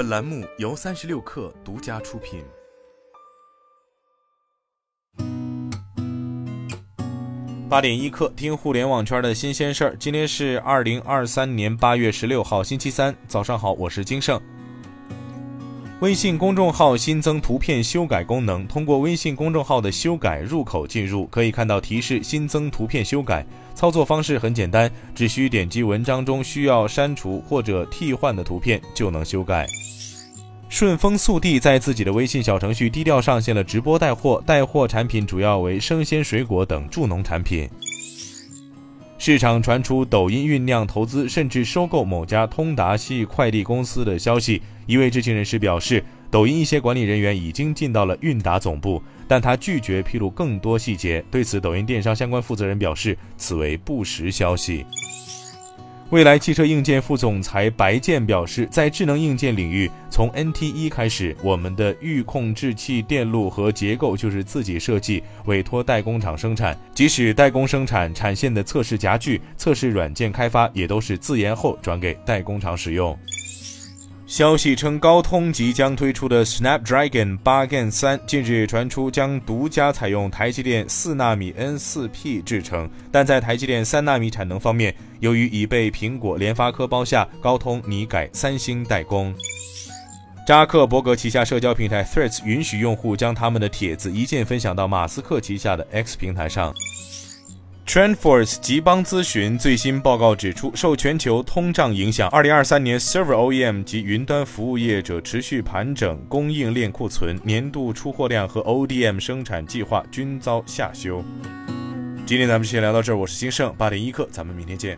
本栏目由三十六氪独家出品。八点一刻，听互联网圈的新鲜事儿。今天是二零二三年八月十六号，星期三，早上好，我是金盛。微信公众号新增图片修改功能，通过微信公众号的修改入口进入，可以看到提示新增图片修改。操作方式很简单，只需点击文章中需要删除或者替换的图片就能修改。顺丰速递在自己的微信小程序低调上线了直播带货，带货产品主要为生鲜水果等助农产品。市场传出抖音酝酿投资甚至收购某家通达系快递公司的消息。一位知情人士表示，抖音一些管理人员已经进到了韵达总部，但他拒绝披露更多细节。对此，抖音电商相关负责人表示，此为不实消息。未来汽车硬件副总裁白健表示，在智能硬件领域，从 NT 一开始，我们的预控制器电路和结构就是自己设计，委托代工厂生产。即使代工生产产线的测试夹具、测试软件开发，也都是自研后转给代工厂使用。消息称，高通即将推出的 Snapdragon 八 Gen 三近日传出将独家采用台积电四纳米 N4P 制程，但在台积电三纳米产能方面，由于已被苹果、联发科包下，高通拟改三星代工。扎克伯格旗下社交平台 Threads 允许用户将他们的帖子一键分享到马斯克旗下的 X 平台上。TrendForce 极邦咨询最新报告指出，受全球通胀影响二零二三年 Server OEM 及云端服务业者持续盘整供应链库存，年度出货量和 ODM 生产计划均遭下修。今天咱们先聊到这儿，我是金盛八点一刻，咱们明天见。